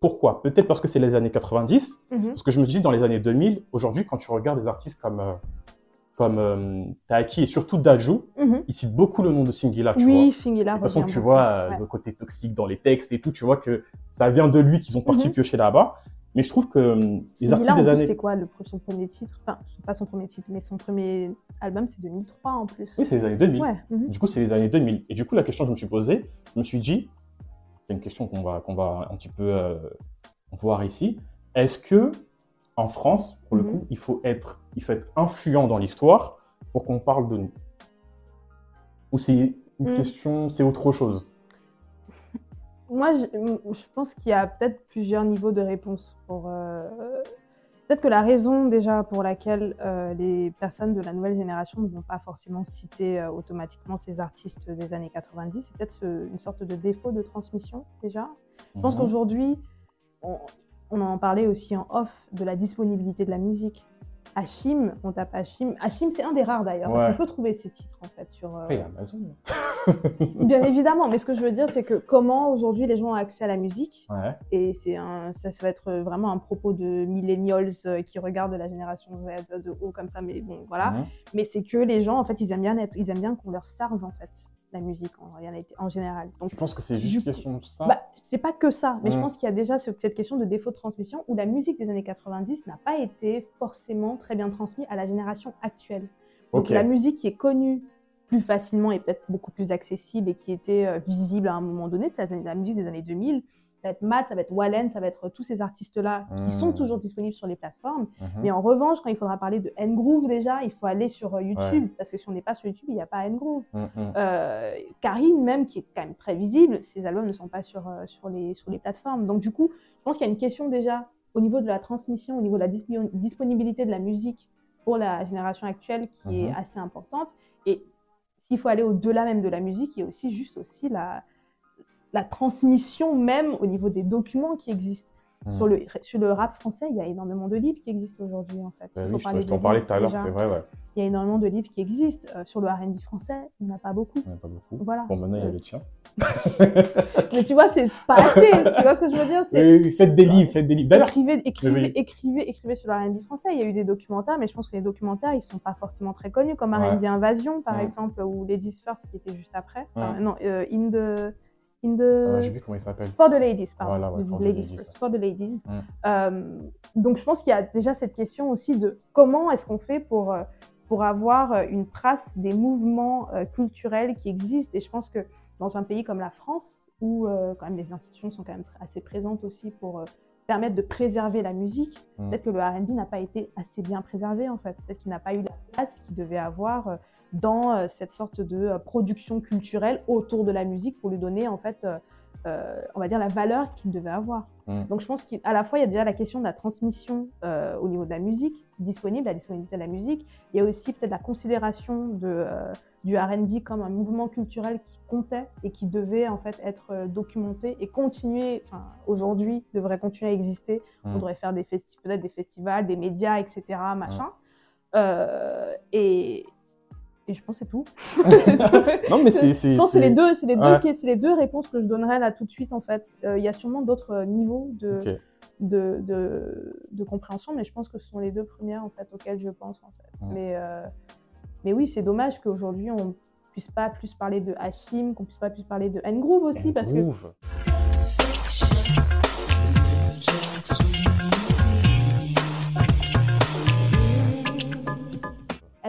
pourquoi? Peut-être parce que c'est les années 90, Mhm. parce que je me dis, dans les années 2000, aujourd'hui, quand tu regardes des artistes comme, euh, comme euh, Taaki et surtout Dajou, Mhm. ils citent beaucoup le nom de Singila, tu vois. Singila. De toute façon, tu vois euh, Ouais. le côté toxique dans les textes et tout, tu vois que ça vient de lui qu'ils ont parti Mhm. piocher là-bas. Mais je trouve que euh, les Singila, artistes en des années... c'est quoi le, son premier titre? Enfin, pas son premier titre, mais son premier album, c'est 2003 en plus. Oui, c'est les années 2000. Ouais. mhm. Du coup, c'est les années 2000. Et du coup, la question que je me suis posée, je me suis dit, c'est une question qu'on va, qu'on va un petit peu euh, voir ici. Est-ce que en France, pour le Mhm. coup, il faut être, il faut être influent dans l'histoire pour qu'on parle de nous? Ou c'est une Mhm. question, c'est autre chose? Moi, je, je pense qu'il y a peut-être plusieurs niveaux de réponse. Pour, euh, peut-être que la raison déjà pour laquelle euh, les personnes de la nouvelle génération ne vont pas forcément citer euh, automatiquement ces artistes des années 90, c'est peut-être ce- une sorte de défaut de transmission déjà. Je pense Mhm. qu'aujourd'hui, on, on en parlait aussi en off de la disponibilité de la musique. Hachim, on tape Hachim. Hachim, c'est un des rares d'ailleurs, Ouais. parce qu'on peut trouver ces titres en fait sur. euh, a Amazon. Bien évidemment, mais ce que je veux dire, c'est que comment aujourd'hui les gens ont accès à la musique, Ouais. et c'est un, ça, ça va être vraiment un propos de millennials euh, qui regardent la génération Z de haut comme ça, mais bon, voilà. Mhm. Mais c'est que les gens, en fait, ils aiment bien être, ils aiment bien qu'on leur serve en fait la musique en réalité, en général. Donc Je pense que c'est juste une question de ça. bah, c'est pas que ça, mais je Mm. pense qu'il y a déjà ce- cette question de défaut de transmission où la musique des années 90 n'a pas été forcément très bien transmise à la génération actuelle. Donc la musique qui est connue plus facilement et peut-être beaucoup plus accessible et qui était euh, visible à un moment donné, c'est la, la musique des années 2000. Ça va être Matt, ça va être Wallen, ça va être tous ces artistes-là qui Mm. sont toujours disponibles sur les plateformes. Mhm. Mais en revanche, quand il faudra parler de N-Groove déjà, il faut aller sur euh, YouTube parce que si on n'est pas sur YouTube, il n'y a pas N-Groove. Mhm. Euh, Karine même, qui est quand même très visible, ses albums ne sont pas sur, euh, sur, les, sur les plateformes. Donc du coup, je pense qu'il y a une question déjà au niveau de la transmission, au niveau de la dispo- disponibilité de la musique pour la génération actuelle qui est Mhm. assez importante. Et s'il faut aller au-delà même de la musique, il y a aussi juste aussi la, la transmission même au niveau des documents qui existent. Mhm. Sur, le, sur le rap français, il y a énormément de livres qui existent aujourd'hui en fait. Bah oui, je t'en parlais tout à l'heure, c'est vrai, ouais. Il y a énormément de livres qui existent. Euh, sur le R&B français, il n'y en a pas beaucoup. Il n'y en a pas beaucoup. Voilà. Bon, maintenant, il y a Euh, le tien. Mais tu vois, c'est pas assez. tu vois ce que je veux dire? C'est Oui, oui, faites des livres, faites des livres. D'ailleurs, écrivez, écrivez, Oui. écrivez, écrivez sur le R&B français. Il y a eu des documentaires, mais je pense que les documentaires, ils sont pas forcément très connus, comme Ouais. R&B Invasion, par exemple, ou Ladies First, qui était juste après. Enfin, non, euh, In the... In the... euh, je sais plus comment il s'appelle. For the Ladies, pardon. Voilà, ouais, This is For the ladies Ladies, For the Ladies. Mm. Euh, donc je pense qu'il y a déjà cette question aussi de comment est-ce qu'on fait pour, euh, pour avoir euh, une trace des mouvements euh, culturels qui existent. Et je pense que dans un pays comme la France, où euh, quand même les institutions sont quand même assez présentes aussi pour permettre de préserver la musique, Mm. peut-être que le R&B n'a pas été assez bien préservé en fait. Peut-être qu'il n'a pas eu la place qu'il devait avoir dans euh, cette sorte de euh, production culturelle autour de la musique pour lui donner en fait, euh, on va dire, la valeur qu'il devait avoir. Mm. Donc je pense qu'à la fois, il y a déjà la question de la transmission euh, au niveau de la musique disponible, la disponibilité de la musique. Il y a aussi peut-être la considération de, euh, du R&B comme un mouvement culturel qui comptait et qui devait en fait être documenté et continuer, enfin aujourd'hui devrait continuer à exister. On Mm. devrait faire des peut-être des festivals, des médias, etc. Machin. Euh, et, et je pense que c'est tout. Non, mais c'est. c'est- Je pense c'est les deux, c'est les deux, Ouais. c'est les deux réponses que je donnerais là tout de suite en fait. Euh, Il y a sûrement d'autres euh, niveaux de, de, de, de compréhension, mais je pense que ce sont les deux premières en fait auxquelles je pense en fait. Ouais. Mais, euh, mais oui, c'est dommage qu'aujourd'hui on puisse pas plus parler de Hashim, qu'on puisse pas plus parler de N-Groove aussi, parce que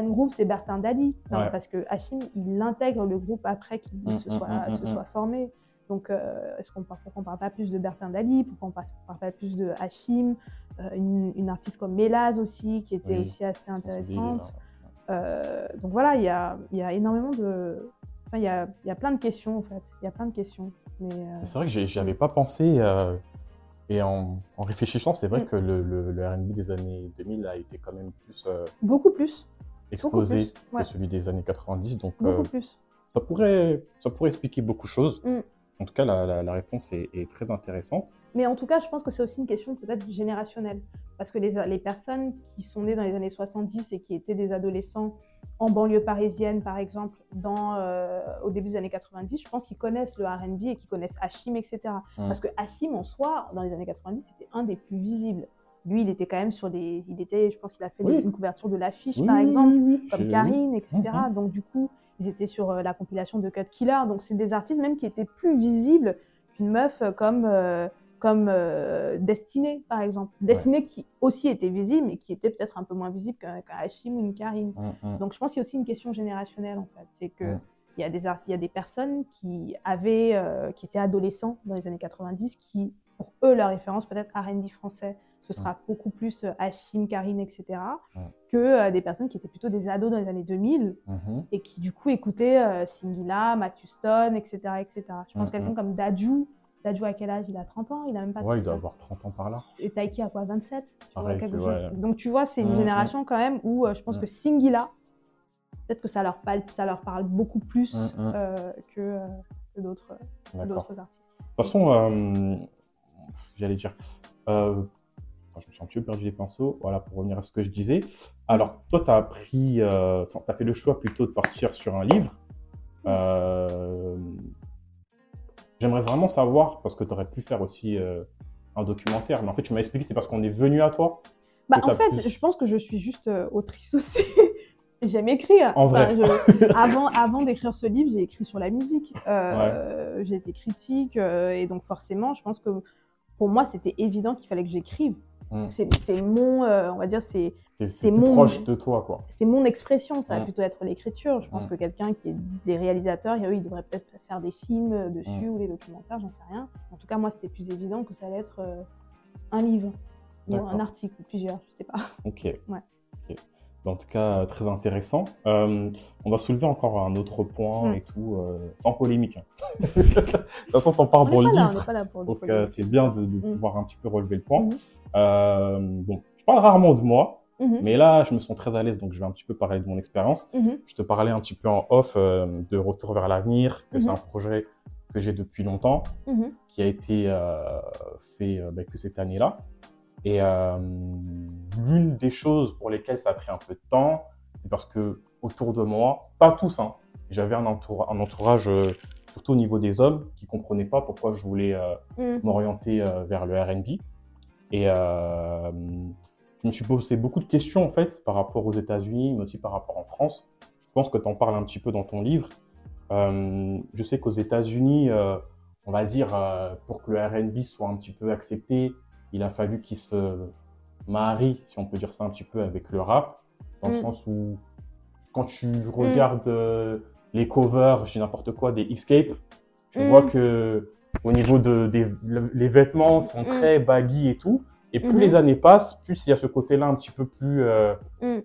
Groove. N-Groove c'est Bertin Dali, Enfin, Ouais. parce que Hashim il intègre le groupe après qu'il Mm, se, mm, soit, mm, se soit formé. Donc, euh, est-ce qu'on parle, pourquoi on parle pas plus de Bertin Dali? Pourquoi on parle, pas plus de Hachim? Euh, une, une artiste comme Mélaz aussi, qui était Oui, aussi assez dit, intéressante. Euh, donc voilà, il y a, y a énormément de... Enfin, il y a, y a plein de questions, en fait. Il y a plein de questions. Mais, C'est vrai que j'y avais pas pensé. et en, en réfléchissant, c'est vrai Mm. que le, le, le RB des années 2000 a été quand même plus beaucoup plus. Exposé plus, ouais. que celui des années 90. Donc, Beaucoup euh, plus. ça, pourrait, ça pourrait expliquer beaucoup de choses. Mm. En tout cas, la, la, la réponse est, est très intéressante. Mais en tout cas, je pense que c'est aussi une question peut-être générationnelle. Parce que les, les personnes qui sont nées dans les années 70 et qui étaient des adolescents en banlieue parisienne, par exemple, dans, euh, au début des années 90, je pense qu'ils connaissent le RB et qu'ils connaissent Hachim, etc. Mm. Parce que Hachim, en soi, dans les années 90, c'était un des plus visibles. Lui, il était quand même sur des. Il était, je pense qu'il a fait Oui. une couverture de l'affiche, Oui, par exemple, oui, comme Karine, etc. Mhm. Donc, du coup, ils étaient sur euh, la compilation de Cut Killer. Donc, c'est des artistes même qui étaient plus visibles qu'une meuf euh, comme, euh, comme euh, Destinée, par exemple. Destinée qui aussi était visible, mais qui était peut-être un peu moins visible qu'un Hachim ou une Karine. Mm, mm. Donc, je pense qu'il y a aussi une question générationnelle, en fait. C'est que Mm. il y a des il y a des personnes qui avaient, qui étaient adolescents dans les années 90, qui, pour eux, leur référence peut-être R&B français, ce sera beaucoup plus euh, Hachim, Karine, etc., que euh, des personnes qui étaient plutôt des ados dans les années 2000 Mhm. et qui du coup écoutaient euh, Singila, Matthew Stone, etc., etc. Je pense Mhm. quelqu'un comme Daju. Daju à quel âge? Il a 30 ans Il a même pas Ouais, il 30 doit avoir 30 ans par là. Et Taiki a quoi 27 tu vois, Pareil, quelque c'est- chose. ouais. Donc tu vois, c'est une Mhm, génération quand même où euh, je pense Mhm. que Singila, peut-être que ça leur parle, ça leur parle beaucoup plus Mhm. que, que d'autres artistes. De toute façon, j'allais dire, euh, je me suis un petit peu perdu les pinceaux, voilà, pour revenir à ce que je disais. Alors, toi, tu as appris, euh, tu as fait le choix plutôt de partir sur un livre. Euh, J'aimerais vraiment savoir, parce que tu aurais pu faire aussi euh, un documentaire, mais en fait, tu m'as expliqué, c'est parce qu'on est venu à toi. Bah, en fait, plus- je pense que je suis juste euh, autrice aussi. J'aime écrire. En vrai. je- avant avant d'écrire ce livre, j'ai écrit sur la musique. Euh, J'ai été critique et donc forcément, je pense que pour moi, c'était évident qu'il fallait que j'écrive. Mm. C'est mon, euh, on va dire, c'est C'est mon- proche de toi, quoi. c'est mon expression. Ça va Mm. plutôt être l'écriture. Je pense Mm. que quelqu'un qui est des réalisateurs, eux, ils devraient peut-être faire des films dessus ou des documentaires, j'en sais rien. En tout cas, moi, c'était plus évident que ça allait être euh, un livre ou un article ou plusieurs, je sais pas. Ok. Ouais. En tout cas, euh, très intéressant. Euh, on va soulever encore un autre point et tout, euh, sans polémique. hein. de toute façon, t'en parles dans le pas là, on livre, pas là pour donc c'est bien de, de pouvoir un petit peu relever le point. Euh, bon, je parle rarement de moi, Mhm, mais là, je me sens très à l'aise, donc je vais un petit peu parler de mon expérience. mhm, Je te parlais un petit peu en off euh, de Retour vers l'avenir, que c'est Mhm. un projet que j'ai depuis longtemps qui a été euh, fait euh, bah, que cette année-là. Et euh, l'une des choses pour lesquelles ça a pris un peu de temps, c'est parce que autour de moi, pas tous, hein, j'avais un, un entourage, surtout au niveau des hommes, qui comprenaient pas pourquoi je voulais m'orienter vers le R&B. Et euh, je me suis posé beaucoup de questions en fait par rapport aux États-Unis, mais aussi par rapport en France. Je pense que tu en parles un petit peu dans ton livre. Euh, je sais qu'aux États-Unis, euh, on va dire, pour que le R&B soit un petit peu accepté, il a fallu qu'il se marie, si on peut dire ça un petit peu, avec le rap, dans le Mm. sens où quand tu regardes euh, les covers, dis n'importe quoi, des Escape, tu Mm. vois que au niveau de des, le- les vêtements sont Mm. très baggy et tout. Et plus Mhm. les années passent, plus il y a ce côté-là un petit peu plus, euh, Mm.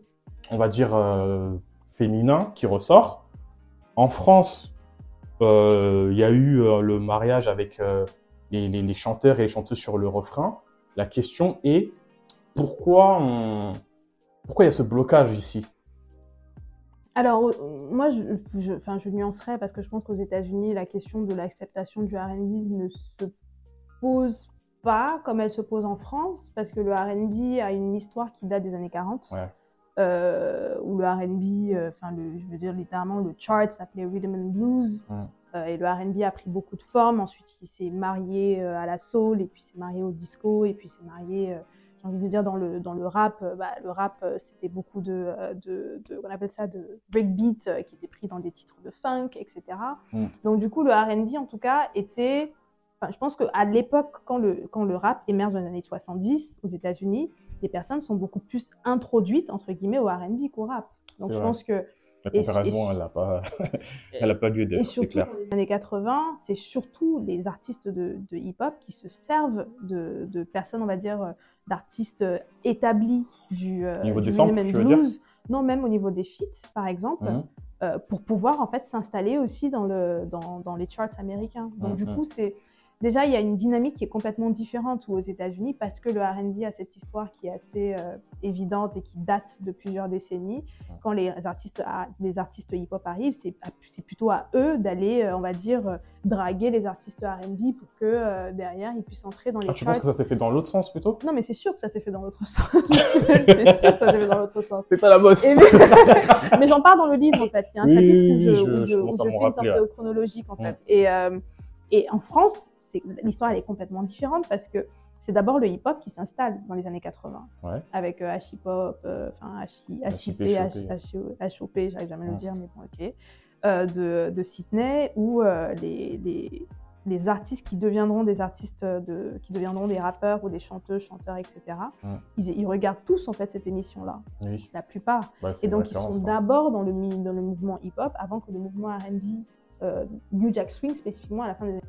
on va dire, euh, féminin qui ressort. En France, euh, il y a eu euh, le mariage avec euh, les, les- les chanteurs et les chanteuses sur le refrain. La question est pourquoi on- pourquoi il y a ce blocage ici? Alors, euh, moi, je, je, enfin, je nuancerais parce que je pense qu'aux États-Unis, la question de l'acceptation du RB ne se pose pas comme elle se pose en France, parce que le RB a une histoire qui date des années 40, Ouais. euh, où le RB, euh, enfin, je veux dire littéralement, le chart s'appelait Rhythm and Blues, Ouais. euh, et le RB a pris beaucoup de formes. Ensuite, il s'est marié à la soul, et puis il s'est marié au disco, et puis il s'est marié. J'ai envie de dire dans le dans le rap, euh, bah, le rap euh, c'était beaucoup de, euh, de, de on appelle ça de breakbeat qui était pris dans des titres de funk, etc. Mm. Donc du coup le R&B en tout cas était, enfin, je pense qu'à l'époque quand le quand le rap émerge dans les années 70 aux États-Unis, les personnes sont beaucoup plus introduites entre guillemets au R&B qu'au rap. Donc je vrai. pense que La comparaison, et- elle n'a pas, elle a pas lieu et d'être, c'est surtout clair. dans les années 80, c'est surtout les artistes de, de hip-hop qui se servent de, de personnes, on va dire, euh, d'artistes euh, établis du, euh, du des samples, dire blues. Non, même au niveau des feats, par exemple, Mhm. euh, pour pouvoir en fait s'installer aussi dans, le, dans, dans les charts américains. Donc du Mhm. coup, c'est déjà il y a une dynamique qui est complètement différente aux États-Unis parce que le R&B a cette histoire qui est assez euh, évidente et qui date de plusieurs décennies. Quand les artistes, à- les artistes hip-hop arrivent, c'est plutôt à eux d'aller, euh, on va dire, euh, draguer les artistes R&B pour que euh, derrière ils puissent entrer dans les Ah, tu charts. penses que ça s'est fait dans l'autre sens plutôt? Non, mais c'est sûr que ça s'est fait dans l'autre sens. c'est sûr que ça s'est fait dans l'autre sens. C'est à la bosse mais j'en parle dans le livre en fait. Il y a un Oui, chapitre où je, où je je- où je fais une sorte chronologique en Mm. fait. Et, euh, et en France, l'histoire elle est complètement différente parce que c'est d'abord le hip-hop qui s'installe dans les années 80 Ouais. avec euh, H-hip-hop, euh, enfin H- HIP. H-O-P, j'arrive jamais à le dire, mais bon, ok, euh, de, de Sydney où euh, les, les, les artistes qui deviendront des artistes de, qui deviendront des rappeurs ou des chanteuses, chanteurs, etc. Ils, ils regardent tous en fait cette émission-là, Oui. la plupart. C'est Et donc ils sont hein. d'abord dans le mi- dans le mouvement hip-hop avant que le mouvement R&B, euh, New Jack Swing spécifiquement à la fin des,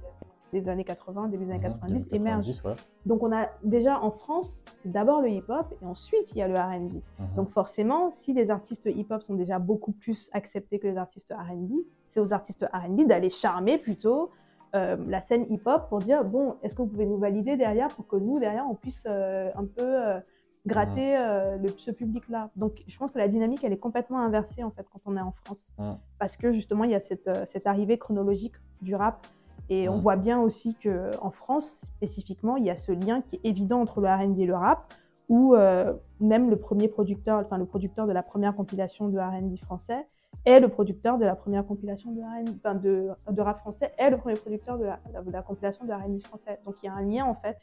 des années 80, début des années Mhm, 90 début émerge. 90, ouais. Donc on a déjà en France, d'abord le hip-hop et ensuite il y a le R&B. Mhm. Donc forcément, si les artistes hip-hop sont déjà beaucoup plus acceptés que les artistes R&B, c'est aux artistes R&B d'aller charmer plutôt euh, la scène hip-hop pour dire bon, est-ce que vous pouvez nous valider derrière pour que nous derrière on puisse euh, un peu euh, gratter euh, le, ce public-là? Donc je pense que la dynamique elle est complètement inversée en fait quand on est en France Mm. parce que justement il y a cette, cette arrivée chronologique du rap et on voit bien aussi que en France spécifiquement il y a ce lien qui est évident entre le R&B et le rap où euh, même le premier producteur, enfin le producteur de la première compilation de R&B français est le producteur de la première compilation de R&B, enfin de, de rap français est le premier producteur de la, de la compilation de R&B français. Donc il y a un lien en fait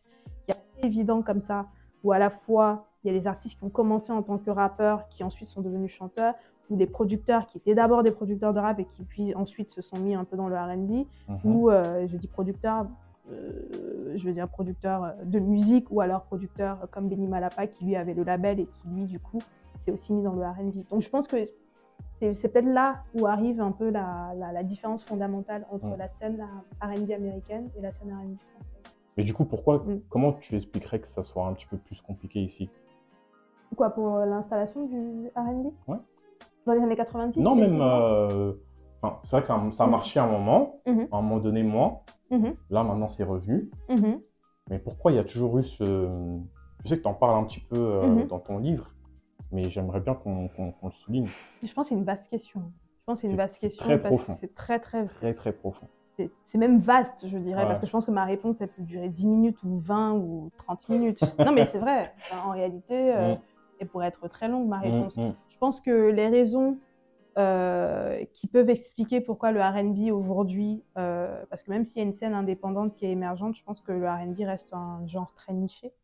qui est assez évident comme ça, où à la fois il y a les artistes qui ont commencé en tant que rappeurs, qui ensuite sont devenus chanteurs, ou des producteurs qui étaient d'abord des producteurs de rap et qui puis ensuite se sont mis un peu dans le R&B, Mhm. ou euh, je dis producteur, euh, je veux dire producteur euh, de musique ou alors producteur euh, comme Benny Malapa qui lui avait le label et qui lui du coup s'est aussi mis dans le R&B. Donc je pense que c'est peut-être là où arrive un peu la, la- la différence fondamentale entre Mm. la scène R&B américaine et la scène R&B française. Mais du coup, pourquoi, Mm. comment tu expliquerais que ça soit un petit peu plus compliqué ici? Quoi pour l'installation du R&B Ouais. Dans les années 90 Non, même. euh, enfin, c'est vrai que ça, a Mhm. marché à un moment, Mhm. à un moment donné moins. Mhm, Là, maintenant, c'est revenu. Mais pourquoi il y a toujours eu ce. Je sais que tu en parles un petit peu euh, dans ton livre, mais j'aimerais bien qu'on le souligne. Je pense que c'est une vaste question. Je pense que c'est une vaste question très parce profond. que c'est très très Très, très profond. c'est même vaste, je dirais, Ouais. parce que je pense que ma réponse, elle peut durer 10 minutes ou 20 ou 30 minutes. non, mais c'est vrai. Enfin, en réalité, euh, Mm. elle pourrait être très longue, ma réponse. Je pense que les raisons euh, qui peuvent expliquer pourquoi le RB aujourd'hui, euh, parce que même s'il y a une scène indépendante qui est émergente, je pense que le RB reste un genre très niché.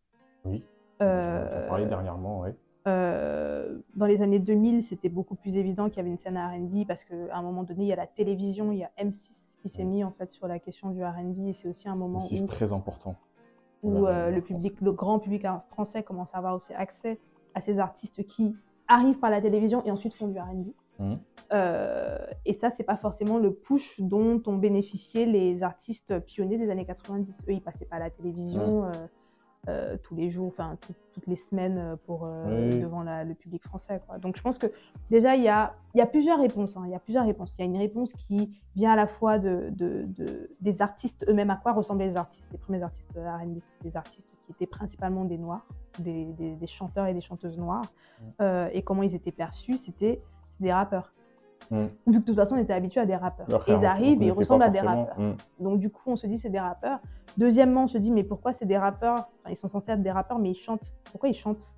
Oui. Euh, parlé dernièrement, ouais. euh, dans les années 2000, c'était beaucoup plus évident qu'il y avait une scène R&B parce qu'à un moment donné, il y a la télévision, il y a M6 qui s'est mis en fait sur la question du R&B et c'est aussi un moment où, c'est très important. où euh, le public, le grand public français commence à avoir aussi accès à ces artistes qui arrivent par la télévision et ensuite font du R&B. Mhm. Euh, et ça, c'est pas forcément le push dont ont bénéficié les artistes pionniers des années 90. Eux, ils passaient pas à la télévision euh, euh, tous les jours, enfin tout- toutes les semaines euh, pour Oui. devant la- le public français. Quoi. Donc je pense que déjà il y a, il y a plusieurs réponses. hein. Il y a plusieurs réponses. Il y a une réponse qui vient à la fois de, de- de- des artistes eux-mêmes. À quoi ressemblaient les artistes Les premiers artistes de R&B, des artistes étaient principalement des noirs, des, des- des chanteurs et des chanteuses noires. Mm. Euh, et comment ils étaient perçus C'était des rappeurs. Mm. Vu que de toute façon, on était habitué à des rappeurs. Ils arrivent et ils ressemblent à des rappeurs. Mm. Donc du coup, on se dit c'est des rappeurs. Deuxièmement, on se dit mais pourquoi c'est des rappeurs? Enfin, Ils sont censés être des rappeurs, mais ils chantent. Pourquoi ils chantent?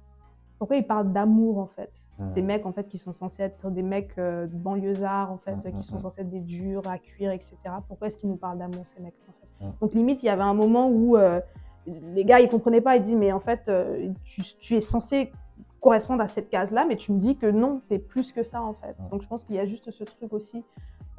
Pourquoi ils parlent d'amour en fait? Mm. Ces mecs en fait qui sont censés être des mecs euh, banlieusards en fait, qui sont censés être des durs à cuire, etc. Pourquoi est-ce qu'ils nous parlent d'amour ces mecs en fait? Donc limite, il y avait un moment où euh, les gars ils comprenaient pas. Ils disent mais en fait euh, tu, tu es censé correspondre à cette case-là, mais tu me dis que non, tu es plus que ça en fait. Donc je pense qu'il y a juste ce truc aussi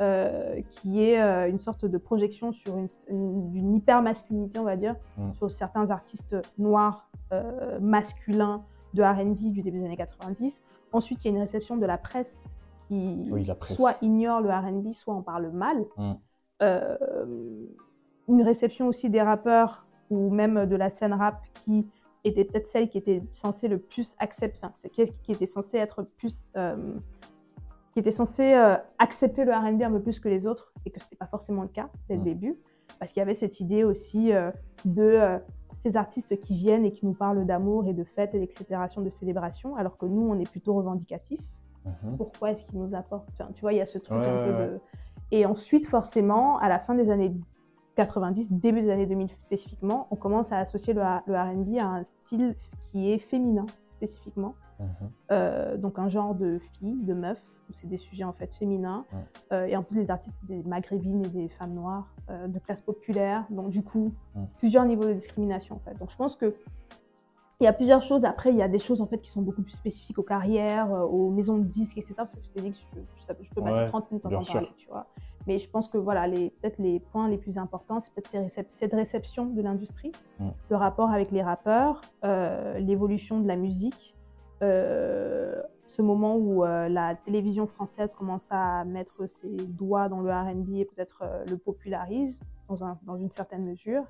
euh, qui est euh, une sorte de projection sur une, hyper-masculinité, on va dire, Mm. sur certains artistes noirs euh, masculins de R&B du début des années 90. Ensuite, il y a une réception de la presse qui Oui, la presse. soit ignore le R&B, soit en parle mal. Mm. Une réception aussi des rappeurs ou même de la scène rap qui était peut-être celle qui était censée le plus accepter, enfin, qui était censée être plus, euh, qui était censée euh, accepter le R&B un peu plus que les autres et que c'était pas forcément le cas dès le Mm. début, parce qu'il y avait cette idée aussi euh, de ces artistes qui viennent et qui nous parlent d'amour et de fêtes et d'excès de célébration, alors que nous on est plutôt revendicatifs Mhm. pourquoi est-ce qu'il nous apporte Enfin, Tu vois, il y a ce truc Ouais, un peu ouais, de. Et ensuite, forcément, à la fin des années 90, début des années 2000 spécifiquement, on commence à associer le, le RB à un style qui est féminin spécifiquement. Mhm. Euh, donc un genre de filles, de meufs, où c'est des sujets en fait féminins. Euh, et en plus, les artistes, des maghrébines et des femmes noires euh, de classe populaire. Donc du coup, plusieurs niveaux de discrimination en fait. Donc je pense que il y a plusieurs choses. Après, il y a des choses en fait qui sont beaucoup plus spécifiques aux carrières, aux maisons de disques, etc. Parce que je t'ai dit que je, je- je peux passer Ouais, 30 minutes en parler, tu vois. Mais je pense que voilà, les, peut-être les points les plus importants, c'est peut-être récep- cette réception de l'industrie, Mm. le rapport avec les rappeurs, euh, l'évolution de la musique, euh, ce moment où euh, la télévision française commence à mettre ses doigts dans le R&B et peut-être le popularise dans, un- dans une certaine mesure,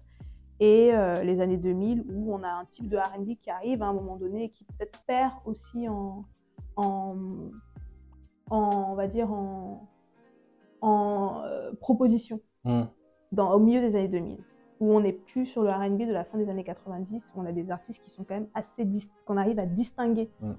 et les années 2000 où on a un type de R&B qui arrive à un moment donné et qui peut-être perd aussi en, en, en, on va dire en, proposition Hmm. dans, au milieu des années 2000 où on n'est plus sur le R&B de la fin des années 90 où on a des artistes qui sont quand même assez qu'on arrive à distinguer Hmm,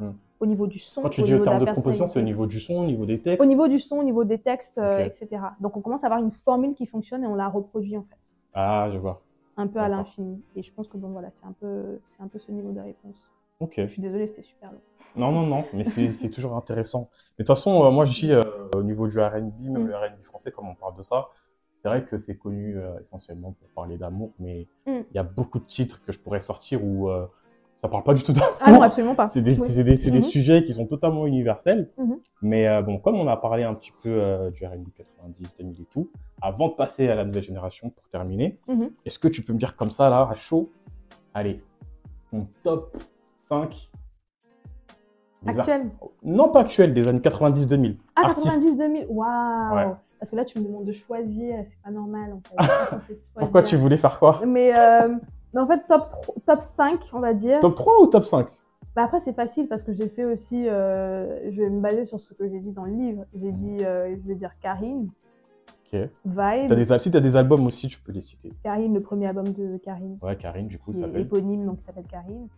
hmm, au niveau du son Quand tu au dis niveau au terme de composition, c'est au niveau du son, au niveau des textes au niveau du son au niveau des textes euh, etc donc on commence à avoir une formule qui fonctionne et on la reproduit en fait. Ah, je vois. un peu à l'infini. Et je pense que bon voilà c'est un peu un peu ce niveau de réponse. Ok. je suis désolée c'était super long Non, non, non, mais c'est toujours intéressant. Mais de toute façon, euh, moi, je dis, euh, au niveau du R&B, même Mm. le R&B français, comme on parle de ça, c'est vrai que c'est connu euh, essentiellement pour parler d'amour, mais il Mm. y a beaucoup de titres que je pourrais sortir où ça parle pas du tout d'amour. ah non absolument pas C'est des, Oui. des, des Mhm. sujets qui sont totalement universels. Mhm. Mais bon, comme on a parlé un petit peu du R&B 90, 2000 et tout, avant de passer à la nouvelle génération pour terminer, Mhm. est-ce que tu peux me dire comme ça, là, à chaud, allez, ton top 5 actuel Non, pas actuel, des années 90-2000. ah Artistes. 90 2000 waouh Ouais. parce que là tu me demandes de choisir c'est pas normal en fait Pourquoi tu voulais faire quoi mais, euh, mais en fait top 3 top 5 on va dire Top 3 ou top 5 Bah après, c'est facile parce que j'ai fait aussi. euh, je vais me baser sur ce que j'ai dit dans le livre. J'ai dit, euh, je vais dire Karine, Ok. Vibe. T'as des, si t'as des albums aussi, tu peux les citer. Karine, le premier album de Karine, Ouais, Karine, du coup, ça s'appelle. éponyme, donc qui s'appelle Karine.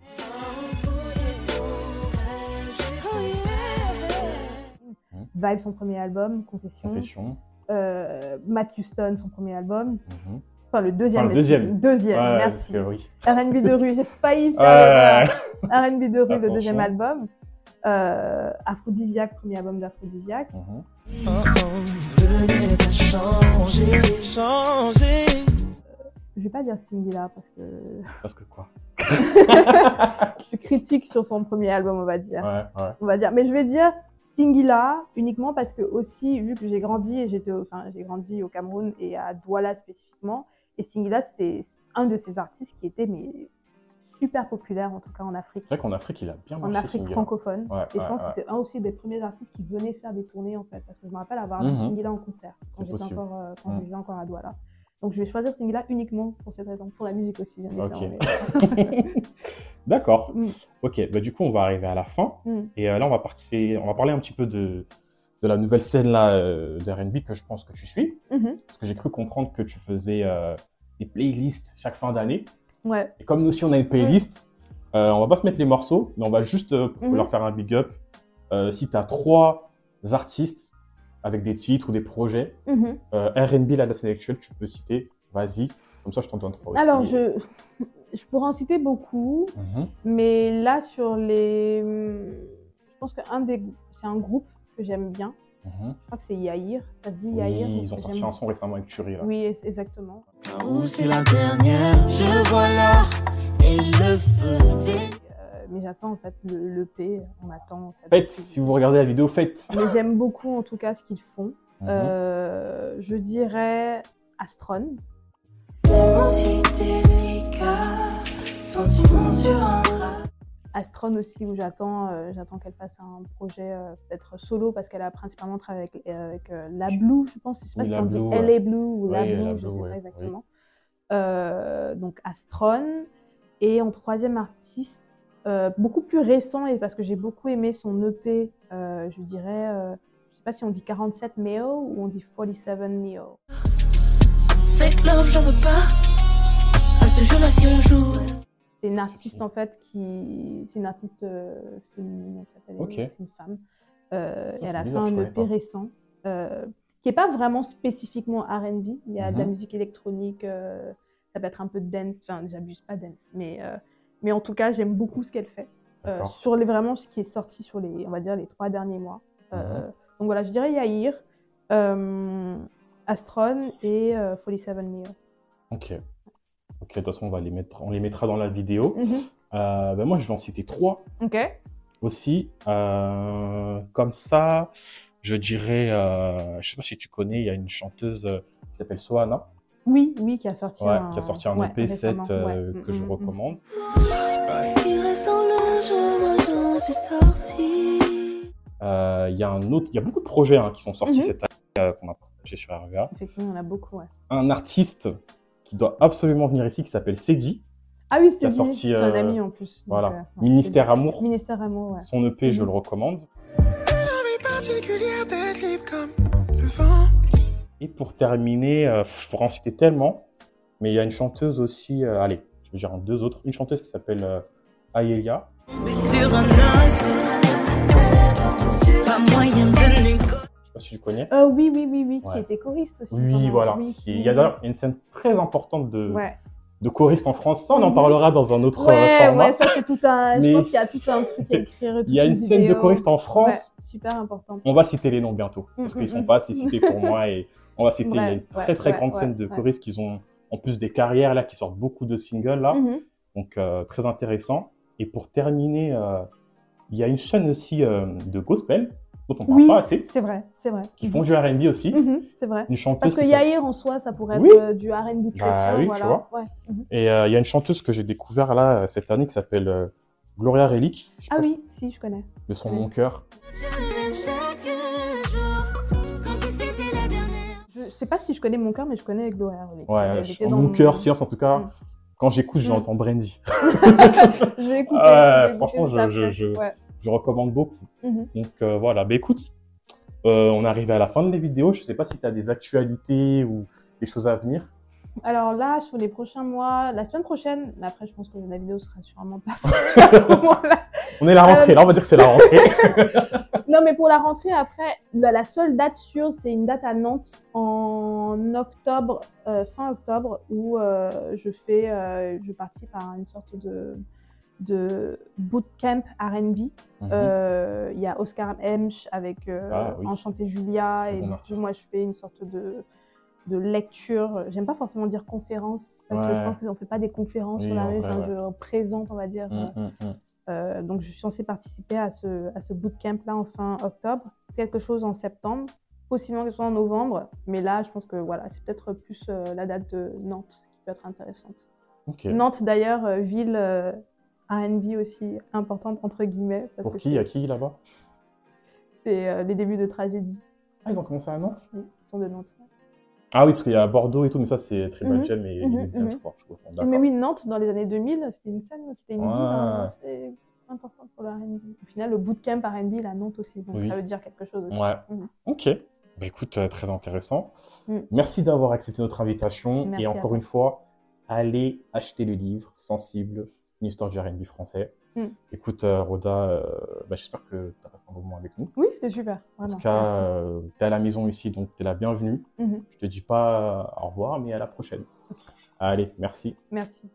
Vibe, son premier album, Confession. Confession. Euh, Matt Houston, son premier album. Mhm. Enfin, le deuxième. Enfin, le deuxième. Deuxième, Ouais, merci. oui. R&B de rue, j'ai failli faire Ouais. R&B de rue, le deuxième album. Euh, Aphrodisiaque, premier album d'Aphrodisiaque. Changer, changer. Je vais pas dire Singila parce que Parce que quoi? je critique sur son premier album, on va dire. Ouais, ouais. On va dire, mais je vais dire Singila uniquement parce que aussi vu que j'ai grandi et j'étais, au- enfin j'ai grandi au Cameroun et à Douala spécifiquement, et Singila c'était un de ces artistes qui était mais super populaire en tout cas en Afrique, C'est vrai qu'en Afrique, il a bien en marché. Afrique Singila. francophone. Ouais, et je pense que c'était un aussi des premiers artistes qui venaient faire des tournées en fait, parce que je me rappelle avoir vu Mhm. Singila en concert quand j'étais encore, euh, quand Mhm. vivais encore à Douala. Donc je vais choisir Singila uniquement pour cette raison, pour la musique aussi bien Ok. D'accord. Mm. Ok, bah du coup, on va arriver à la fin. Mm. Et euh, là, on va, partir, on va parler un petit peu de, de la nouvelle scène là, euh, de R&B que je pense que tu suis. Mhm. Parce que j'ai cru comprendre que tu faisais euh, des playlists chaque fin d'année. Ouais. Et comme nous aussi, on a une playlist, euh, on va pas se mettre les morceaux, mais on va juste pour Mhm. leur faire un big up. Si tu as trois artistes avec des titres ou des projets, Mhm. euh, R&B, la scène actuelle, tu peux citer. Vas-y. Comme ça, je t'en donne trois aussi. Alors, je, je pourrais en citer beaucoup, Mhm. mais là, sur les. Je pense qu'un des. C'est un groupe que j'aime bien. Mhm. Je crois que c'est Yair. Ça se dit Oui, Yair ils ont sorti un son récemment avec Turi, là. Oui, exactement. Où c'est la dernière, je vois l'or et le feu. Mais j'attends en fait le, le P. On attend. En fait, Faites, si vous regardez la vidéo, faites. Mais j'aime beaucoup en tout cas ce qu'ils font. Mhm. Euh, je dirais Astron. Astron aussi où j'attends euh, j'attends qu'elle fasse un projet euh, peut-être solo parce qu'elle a principalement travaillé avec, avec, La Blue, je pense. Je sais pas Oui, si La on dit Blue, LA ouais. Blue ou La Blue, La je Blue, sais ouais, pas exactement. Donc Astron. Et en troisième artiste, euh, beaucoup plus récent et parce que j'ai beaucoup aimé son EP, euh, je dirais, euh, je sais pas si on dit 47 Neo ou on dit 47 Neo. Fake love, j'en veux pas. À ce jeu-là, si on joue. C'est une artiste en fait qui, c'est une artiste euh, féminine en fait, elle est une femme. Euh, et elle a bizarre, fait un EP pas. récent euh, qui est pas vraiment spécifiquement R&B. Il y a de la Mhm. musique électronique, euh, ça peut être un peu de dance, enfin j'abuse pas dance, mais euh, mais en tout cas j'aime beaucoup ce qu'elle fait. Euh, sur les vraiment ce qui est sorti sur les on va dire les trois derniers mois. Euh, Mhm. donc voilà, je dirais Yair, euh, Astron et euh, 47 Neo. Ok. Ok, de toute façon, on, va les mettre, on les mettra dans la vidéo. Mhm. Ben moi, je vais en citer trois Ok. aussi. Comme ça, je dirais, je sais pas si tu connais, il y a une chanteuse qui s'appelle Soana, Oui, oui, qui a sorti ouais, un, qui a sorti un ouais, EP 7 récemment, euh, ouais. que Mm, je mm, mm. recommande. Il reste dans le jeu, moi j'en suis sortie. Euh, Il y a un autre, il y a beaucoup de projets hein, qui sont sortis Mhm. cette année euh, qu'on a partagé sur RVA. Effectivement, il y en a beaucoup, ouais. Un artiste qui doit absolument venir ici qui s'appelle Sedi, Ah oui, Qui c'est sorti, un ami en plus. donc, voilà, euh, Ministère Amour. Ministère Amour, ouais. Son EP, je Mhm. le recommande. envie particulière d'être libre comme. Et pour terminer, euh, je pourrais en citer tellement, mais il y a une chanteuse aussi, euh, allez, je vais dire en deux autres, une chanteuse qui s'appelle euh, Ayelia. Mais sur un os, pas moyen de négocier. Je sais pas si tu connais. Euh, oui, oui, oui, oui, Ouais. qui était choriste aussi. Oui, voilà. oui, Qui- Il y a d'ailleurs une scène très importante de, Ouais, de choristes en France. Ça, on en Mhm. parlera dans un autre euh, ouais, format. ouais, ça c'est tout un. Mais je pense qu'il y a tout un truc à écrire. Il y a une scène de choristes en France. Ouais, super importante. On va citer les noms bientôt, parce qu'ils mm, sont mm. pas assez cités pour moi. Et on va citer, il y a Ouais, une ouais, très très ouais, grande ouais, scène de ouais. choristes qui ont en plus des carrières là, qui sortent beaucoup de singles là. Mhm. Donc euh, très intéressant. Et pour terminer, euh, il y a une chaîne aussi euh, de gospel, dont on parle Oui, pas assez, c'est vrai, c'est vrai. qui font du R&B aussi. Mhm, c'est vrai. Une chanteuse Parce que Yair en soi, ça pourrait être Oui. du R&B chrétien. Bah oui, tu vois. Ouais. Et euh, il y a une chanteuse que j'ai découvert là cette année qui s'appelle euh, Gloria Relic. Ah oui, si, je connais. De son Oui. Mon Cœur. Sais pas si je connais mon cœur, mais je connais Gloria. Ouais, je- dans Mon Cœur, Science en tout cas. Mm. Quand j'écoute, Mm. j'entends Brandy. Je vais écouter. Franchement, je- je- je- Ouais. Je recommande beaucoup. Mhm. Donc euh, voilà, bah écoute, euh, on est arrivé à la fin de la vidéo. Je sais pas si tu as des actualités ou des choses à venir. Alors là, sur les prochains mois, la semaine prochaine, mais après, je pense que la vidéo sera sûrement pas sortie à ce moment-là. On est la rentrée, Euh, là on va dire que c'est la rentrée. Non, mais pour la rentrée, après, la, la seule date sûre, c'est une date à Nantes en octobre, euh, fin octobre, où euh, je fais, euh, je participe à une sorte de, de bootcamp R&B. Mhm. Euh, Il y a Oscar Hemsch avec euh, Ah, oui. Enchanté Julia, et bon du coup, artiste. moi, je fais une sorte de, de lecture. J'aime pas forcément dire conférence, parce que je pense qu'ils n'en fait pas des conférences Oui, sur la en rue, vrai, ouais. je présente, on va dire. euh, Mm, mm, mm. euh, donc, je suis censée participer à ce, à ce bootcamp-là en fin octobre, quelque chose en septembre, possiblement quelque chose en novembre. Mais là, je pense que voilà, c'est peut-être plus euh, la date de Nantes qui peut être intéressante. Nantes, d'ailleurs, euh, ville euh, R&B aussi importante, entre guillemets. Parce Pour que qui? Il y a c'est- qui là-bas? C'est euh, les débuts de tragédie. Ah, ils ont commencé à Nantes? Oui, Ils sont de Nantes. Ah oui, parce qu'il y a Bordeaux et tout, mais ça c'est Mhm, Jam et Jam, mhm. je crois. je. Mais oui, Nantes, dans les années 2000, c'était une scène, c'était une ville hein, assez importante pour le R&B. Au final, le bootcamp R&B, à Nantes aussi, donc Oui. ça veut dire quelque chose aussi. Ouais. Mhm. Ok. Bah écoute, euh, très intéressant. Mm. Merci d'avoir accepté notre invitation. Merci et encore une fois, allez acheter le livre Sensible, une histoire du R&B français. Mm. Écoute, euh, Roda, euh, bah, j'espère que tu as passé un bon moment avec nous. Oui, c'était super, En tout cas, euh, tu es à la maison ici, donc tu es la bienvenue. Mhm. Je te dis pas au revoir, mais à la prochaine. Allez, merci. Merci.